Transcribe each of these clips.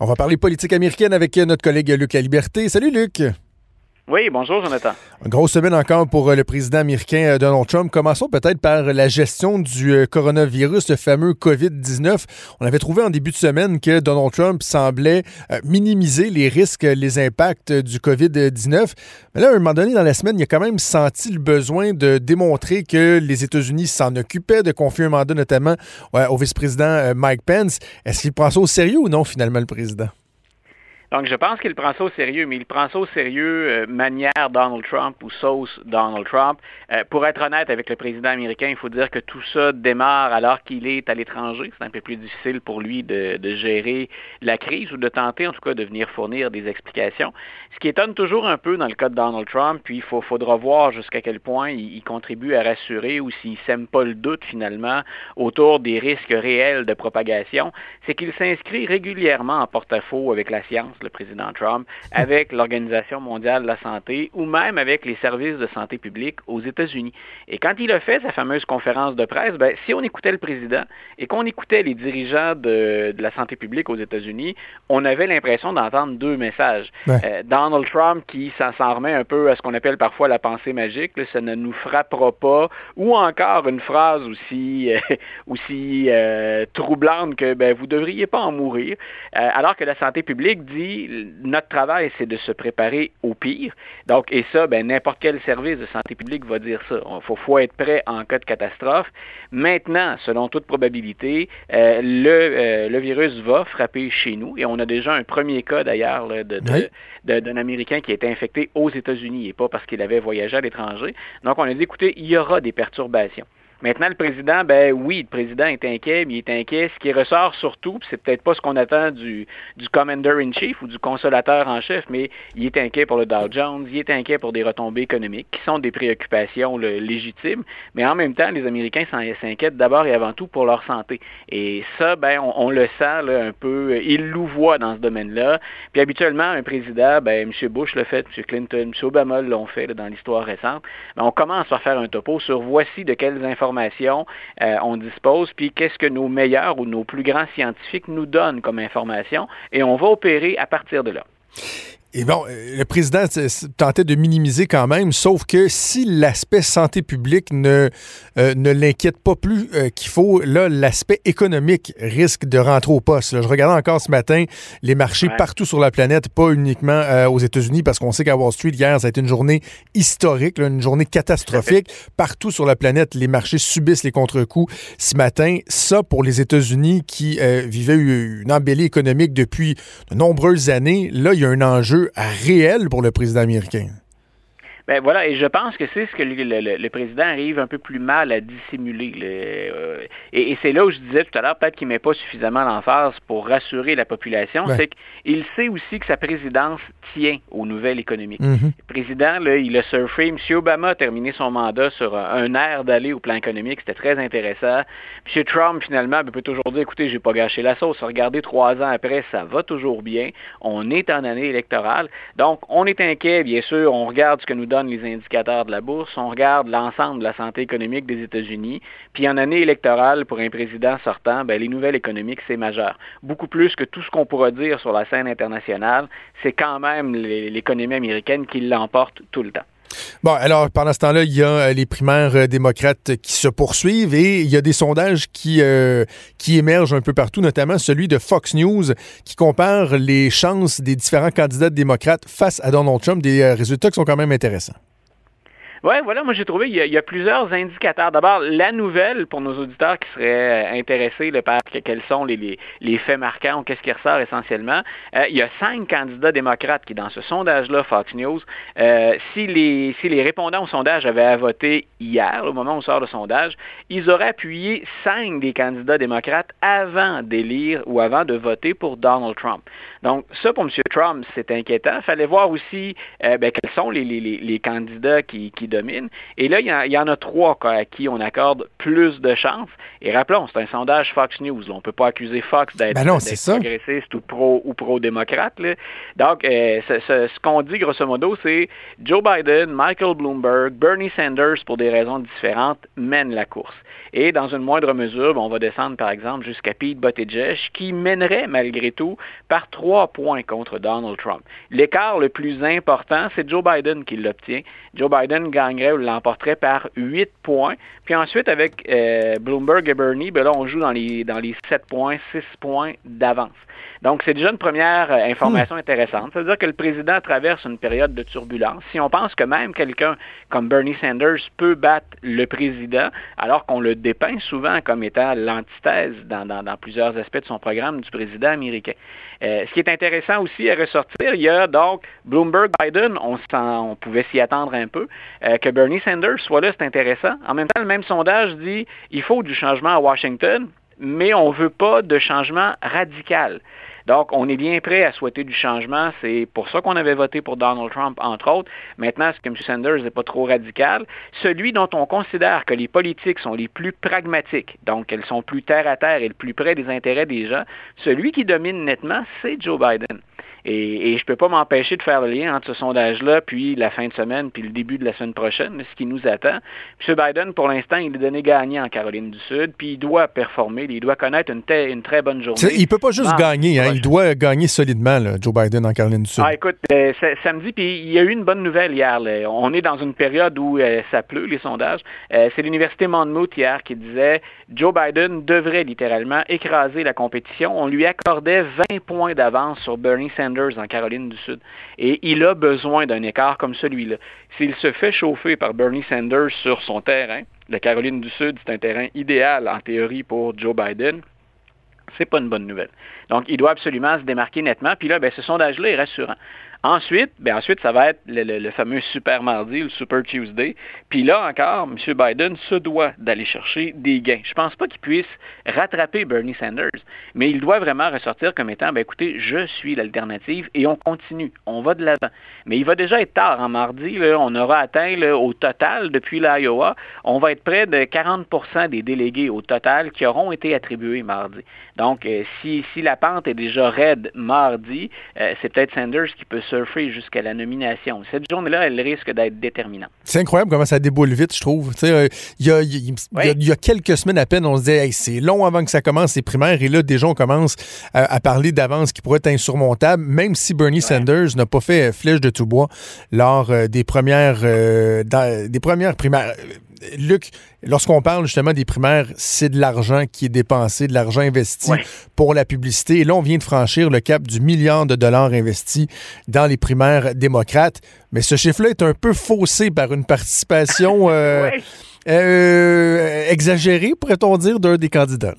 On va parler politique américaine avec notre collègue Luc La Liberté. Salut Luc. Oui, bonjour Jonathan. Une grosse semaine encore pour euh, le président américain euh, Donald Trump. Commençons peut-être par la gestion du euh, coronavirus, le fameux COVID-19. On avait trouvé en début de semaine que Donald Trump semblait minimiser les risques, les impacts du COVID-19. Mais là, à un moment donné dans la semaine, il a quand même senti le besoin de démontrer que les États-Unis s'en occupaient, de confier un mandat notamment au vice-président Mike Pence. Est-ce qu'il prend ça au sérieux ou non finalement le président? Donc, je pense qu'il prend ça au sérieux, mais il prend ça au sérieux euh, manière Donald Trump ou sauce Donald Trump. Euh, pour être honnête avec le président américain, il faut dire que tout ça démarre alors qu'il est à l'étranger. C'est un peu plus difficile pour lui de, gérer la crise ou de tenter, en tout cas, de venir fournir des explications. Ce qui étonne toujours un peu dans le cas de Donald Trump, puis il faudra voir jusqu'à quel point il, contribue à rassurer ou s'il sème pas le doute finalement autour des risques réels de propagation, c'est qu'il s'inscrit régulièrement en porte-à-faux avec la science le président Trump, avec l'Organisation mondiale de la santé ou même avec les services de santé publique aux États-Unis. Et quand il a fait sa fameuse conférence de presse, ben, si on écoutait le président et qu'on écoutait les dirigeants de, la santé publique aux États-Unis, on avait l'impression d'entendre deux messages. Euh, Donald Trump qui s'en remet un peu à ce qu'on appelle parfois la pensée magique, ça ne nous frappera pas, ou encore une phrase aussi, euh, aussi euh, troublante que ben, vous ne devriez pas en mourir, alors que la santé publique dit notre travail, c'est de se préparer au pire. Donc, et ça, ben, n'importe quel service de santé publique va dire ça. Il faut, être prêt en cas de catastrophe. Maintenant, selon toute probabilité, euh, le, euh, le virus va frapper chez nous. Et on a déjà un premier cas, d'ailleurs, d'un Américain qui a été infecté aux États-Unis et pas parce qu'il avait voyagé à l'étranger. Donc, on a dit, écoutez, il y aura des perturbations. Maintenant, le président, ben oui, le président est inquiet, mais il est inquiet. Ce qui ressort surtout, c'est peut-être pas ce qu'on attend du, commander-in-chief ou du consolateur en chef, mais il est inquiet pour le Dow Jones, il est inquiet pour des retombées économiques, qui sont des préoccupations légitimes, mais en même temps, les Américains s'inquiètent d'abord et avant tout pour leur santé. Et ça, ben, on, le sent un peu, il louvoie dans ce domaine-là. Puis habituellement, un président, ben, M. Bush l'a fait, M. Clinton, M. Obama l'ont fait dans l'histoire récente. Ben, on commence par faire un topo sur voici de quelles informations euh, on dispose, puis qu'est-ce que nos meilleurs ou nos plus grands scientifiques nous donnent comme information, et on va opérer à partir de là. Et bon, euh, le président tentait de minimiser quand même, sauf que si l'aspect santé publique ne, euh, ne l'inquiète pas plus euh, qu'il faut, là, l'aspect économique risque de rentrer au poste. Je regardais encore ce matin les marchés partout sur la planète, pas uniquement aux États-Unis, parce qu'on sait qu'à Wall Street, hier, ça a été une journée historique, une journée catastrophique. Partout sur la planète, les marchés subissent les contre-coups. Ce matin, ça, pour les États-Unis qui vivaient une embellie économique depuis de nombreuses années, là, il y a un enjeu réel pour le président américain. Ben voilà, et je pense que c'est ce que le, président arrive un peu plus mal à dissimuler. Euh, et, c'est là où je disais tout à l'heure, peut-être qu'il ne met pas suffisamment l'emphase pour rassurer la population, c'est qu'il sait aussi que sa présidence tient aux nouvelles économiques. Mm-hmm. Le président, là, il a surfé. M. Obama a terminé son mandat sur un, air d'aller au plan économique. C'était très intéressant. M. Trump, finalement, peut toujours dire, écoutez, j'ai pas gâché la sauce. Regardez, trois ans après, ça va toujours bien. On est en année électorale. Donc, on est inquiet, bien sûr. On regarde ce que nous donne les indicateurs de la bourse, on regarde l'ensemble de la santé économique des États-Unis, puis en année électorale, pour un président sortant, ben, les nouvelles économiques, c'est majeur. Beaucoup plus que tout ce qu'on pourra dire sur la scène internationale, c'est quand même l'économie américaine qui l'emporte tout le temps. Bon, alors pendant ce temps-là, il y a euh, les primaires euh, démocrates qui se poursuivent et il y a des sondages qui, euh, qui émergent un peu partout, notamment celui de Fox News qui compare les chances des différents candidats démocrates face à Donald Trump, des résultats qui sont quand même intéressants. Oui, voilà, moi j'ai trouvé, il y, a, plusieurs indicateurs. D'abord, la nouvelle pour nos auditeurs qui seraient euh, intéressés par quels sont les, faits marquants ou qu'est-ce qui ressort essentiellement. Euh, il y a cinq candidats démocrates qui, dans ce sondage-là, Fox News, euh, si, les, répondants au sondage avaient à voter hier, au moment où sort le sondage, ils auraient appuyé cinq des candidats démocrates avant d'élire ou avant de voter pour Donald Trump. Donc, ça, pour M. Trump, c'est inquiétant. Il fallait voir aussi ben, quels sont les, candidats qui domine. Et là, il y, en a trois à qui on accorde plus de chances. Et rappelons, c'est un sondage Fox News. On ne peut pas accuser Fox d'être ben progressiste ou pro ou pro-démocrate. Donc, euh, ce, qu'on dit grosso modo, c'est Joe Biden, Michael Bloomberg, Bernie Sanders, pour des raisons différentes, mènent la course. Et dans une moindre mesure, ben, on va descendre par exemple jusqu'à Pete Buttigieg, qui mènerait malgré tout par trois points contre Donald Trump. L'écart le plus important, c'est Joe Biden qui l'obtient. Joe Biden gagnerait ou l'emporterait par huit points. Puis ensuite, avec euh, Bloomberg et Bernie, ben là, on joue dans les, dans les 7 points, 6 points d'avance. Donc, c'est déjà une première euh, information hmm. intéressante. Ça veut dire que le président traverse une période de turbulence. Si on pense que même quelqu'un comme Bernie Sanders peut battre le président, alors qu'on le dépeint souvent comme étant l'antithèse dans, plusieurs aspects de son programme du président américain. Euh, ce qui est intéressant aussi à ressortir, il y a donc Bloomberg-Biden, on, on, pouvait s'y attendre un peu. Euh, que Bernie Sanders soit là, c'est intéressant. En même temps, le même sondage dit il faut du changement à Washington, mais on ne veut pas de changement radical. Donc, on est bien prêt à souhaiter du changement. C'est pour ça qu'on avait voté pour Donald Trump, entre autres. Maintenant, ce que M. Sanders n'est pas trop radical, celui dont on considère que les politiques sont les plus pragmatiques, donc elles sont plus terre à terre et le plus près des intérêts des gens, celui qui domine nettement, c'est Joe Biden. Et, je ne peux pas m'empêcher de faire le lien entre ce sondage-là, puis la fin de semaine, puis le début de la semaine prochaine, ce qui nous attend. M. Biden, pour l'instant, il est donné gagnant en Caroline du Sud, puis il doit performer, il doit connaître une, une très bonne journée. Il ne peut pas juste gagner, hein, il doit gagner solidement, Joe Biden en Caroline du Sud. Ah, écoute, euh, samedi, puis il y a eu une bonne nouvelle hier. On est dans une période où euh, ça pleut, les sondages. Euh, c'est l'Université Monmouth hier qui disait Joe Biden devrait littéralement écraser la compétition. On lui accordait 20 points d'avance sur Bernie Sanders en Caroline du Sud. Et il a besoin d'un écart comme celui-là. S'il se fait chauffer par Bernie Sanders sur son terrain, la Caroline du Sud, c'est un terrain idéal en théorie pour Joe Biden, c'est pas une bonne nouvelle. Donc, il doit absolument se démarquer nettement. Puis là, ben, ce sondage-là est rassurant. Ensuite, ben ensuite, ça va être le, fameux Super Mardi, le Super Tuesday. Puis là encore, M. Biden se doit d'aller chercher des gains. Je ne pense pas qu'il puisse rattraper Bernie Sanders, mais il doit vraiment ressortir comme étant, ben écoutez, je suis l'alternative et on continue, on va de l'avant. Mais il va déjà être tard en mardi, on aura atteint au total depuis l'Iowa, on va être près de 40% des délégués au total qui auront été attribués mardi. Donc, euh, si, si la pente est déjà raide mardi, euh, c'est peut-être Sanders qui peut surfer jusqu'à la nomination. Cette journée-là, elle risque d'être déterminante. C'est incroyable comment ça déboule vite, je trouve. Euh, il y, a, quelques semaines à peine, on se disait c'est long avant que ça commence, les primaires, et là, déjà, on commence à, parler d'avance qui pourrait être insurmontable, même si Bernie Sanders n'a pas fait flèche de tout bois lors des, premières, des premières primaires. Luc, lorsqu'on parle justement des primaires, c'est de l'argent qui est dépensé, de l'argent investi pour la publicité. Et là, on vient de franchir le cap du milliard de dollars investis dans les primaires démocrates. Mais ce chiffre-là est un peu faussé par une participation euh, euh, exagérée, pourrait-on dire, d'un des candidats.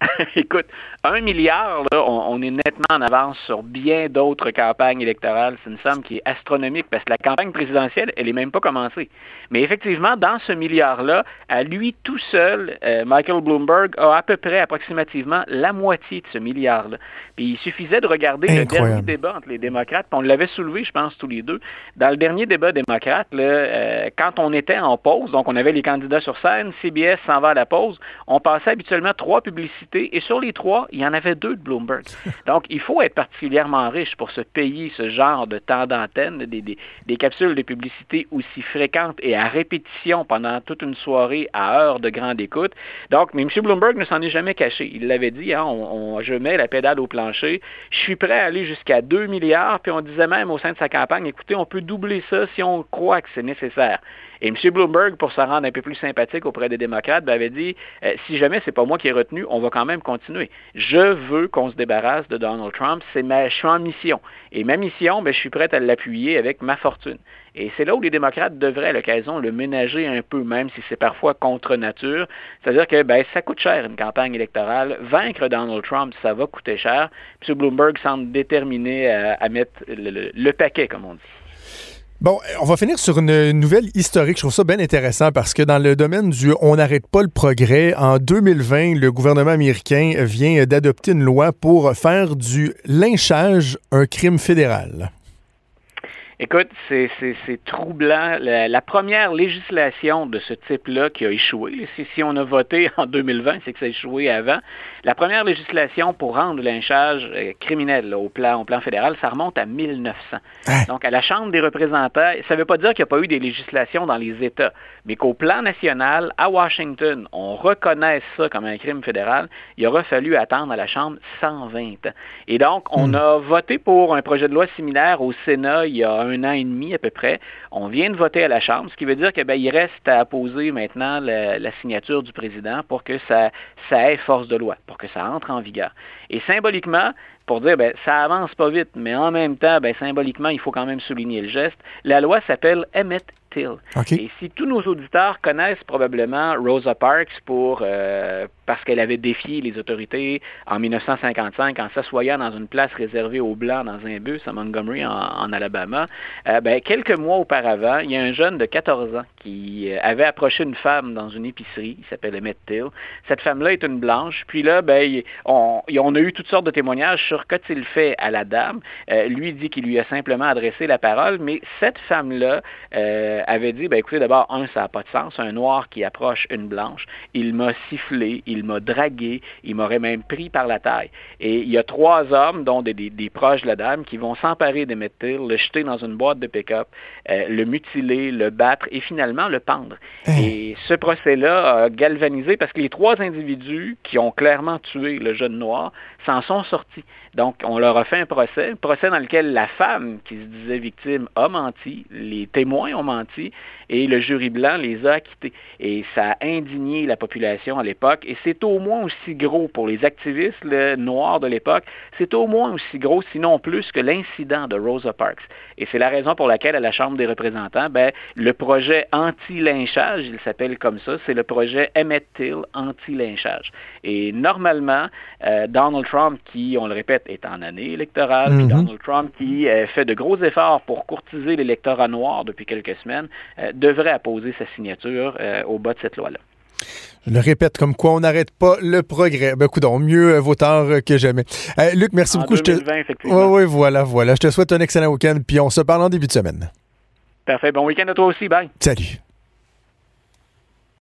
Écoute, un milliard, là, on, est nettement en avance sur bien d'autres campagnes électorales. C'est une somme qui est astronomique parce que la campagne présidentielle, elle n'est même pas commencée. Mais effectivement, dans ce milliard-là, à lui tout seul, euh, Michael Bloomberg a à peu près approximativement la moitié de ce milliard-là. Puis il suffisait de regarder le dernier débat entre les démocrates, puis on l'avait soulevé, je pense, tous les deux. Dans le dernier débat démocrate, là, euh, quand on était en pause, donc on avait les candidats sur scène, CBS s'en va à la pause, on passait habituellement trois publicités, et sur les trois, il y en avait deux de Bloomberg. Donc, il faut être particulièrement riche pour se payer ce genre de temps d'antenne, des, des, capsules de publicité aussi fréquentes et à répétition pendant toute une soirée à heure de grande écoute. Donc, mais M. Bloomberg ne s'en est jamais caché. Il l'avait dit, hein, on, je mets la pédale au plancher. Je suis prêt à aller jusqu'à 2 milliards, puis on disait même au sein de sa campagne, écoutez, on peut doubler ça si on croit que c'est nécessaire. Et M. Bloomberg, pour se rendre un peu plus sympathique auprès des démocrates, ben, avait dit euh, si jamais c'est pas moi qui ai retenu, on va quand même continuer. Je veux qu'on se débarrasse de Donald Trump. C'est ma, je suis en mission. Et ma mission, ben, je suis prêt à l'appuyer avec ma fortune. Et c'est là où les démocrates devraient à l'occasion le ménager un peu, même si c'est parfois contre nature. C'est-à-dire que ben, ça coûte cher une campagne électorale. Vaincre Donald Trump, ça va coûter cher. M. Bloomberg semble déterminé à, mettre le paquet, comme on dit. Bon, on va finir sur une nouvelle historique. Je trouve ça bien intéressant parce que dans le domaine du on n'arrête pas le progrès, en 2020, le gouvernement américain vient d'adopter une loi pour faire du lynchage un crime fédéral. Écoute, c'est troublant. La, première législation de ce type-là qui a échoué, si, si, on a voté en 2020, c'est que ça a échoué avant. La première législation pour rendre le lynchage euh, criminel au, plan, au plan fédéral, ça remonte à 1900. Donc, à la Chambre des représentants, ça ne veut pas dire qu'il n'y a pas eu des législations dans les États, mais qu'au plan national, à Washington, on reconnaisse ça comme un crime fédéral, il aura fallu attendre à la Chambre 120 ans. Et donc, on hmm. a voté pour un projet de loi similaire au Sénat il y a un an et demi à peu près. On vient de voter à la Chambre, ce qui veut dire qu'il ben, reste à poser maintenant la, signature du président pour que ça, ça ait force de loi, pour que ça entre en vigueur. Et symboliquement, pour dire ben ça avance pas vite, mais en même temps, ben, symboliquement, il faut quand même souligner le geste. La loi s'appelle Emmett Et si tous nos auditeurs connaissent probablement Rosa Parks pour euh, parce qu'elle avait défié les autorités en 1955 en s'assoyant dans une place réservée aux Blancs dans un bus à Montgomery en, Alabama, euh, ben, quelques mois auparavant, il y a un jeune de 14 ans qui euh, avait approché une femme dans une épicerie, il s'appelle Emmett Till. Cette femme-là est une blanche, puis là, ben, on, on a eu toutes sortes de témoignages sur qu'a-t-il fait à la dame. Euh, lui dit qu'il lui a simplement adressé la parole, mais cette femme-là avait dit, ben, écoutez, d'abord, un, ça n'a pas de sens, un noir qui approche une blanche, il m'a sifflé, il m'a dragué, il m'aurait même pris par la taille. Et il y a trois hommes, dont des, proches de la dame, qui vont s'emparer de Till, le jeter dans une boîte de pick-up, euh, le mutiler, le battre et finalement le pendre. Hein. Et ce procès-là a galvanisé parce que les trois individus qui ont clairement tué le jeune noir s'en sont sortis. Donc, on leur a fait un procès, un procès dans lequel la femme qui se disait victime a menti, les témoins ont menti, outils et le jury blanc les a acquittés. Et ça a indigné la population à l'époque, et c'est au moins aussi gros pour les activistes noirs de l'époque, c'est au moins aussi gros, sinon plus, que l'incident de Rosa Parks. Et c'est la raison pour laquelle, à la Chambre des représentants, ben, le projet anti-lynchage, il s'appelle comme ça, c'est le projet Emmett Till anti-lynchage. Et normalement, euh, Donald Trump, qui, on le répète, est en année électorale, puis mhm. Donald Trump, qui euh, fait de gros efforts pour courtiser l'électorat noir depuis quelques semaines, euh, devrait apposer sa signature au bas de cette loi-là. Je le répète, comme quoi on n'arrête pas le progrès. Ben, coudons, mieux vaut tard que jamais. Luc, merci beaucoup. 2020, effectivement. Oui, oui, voilà, voilà. Je te souhaite un excellent week-end, puis on se parle en début de semaine. Parfait. Bon week-end à toi aussi. Bye. Salut.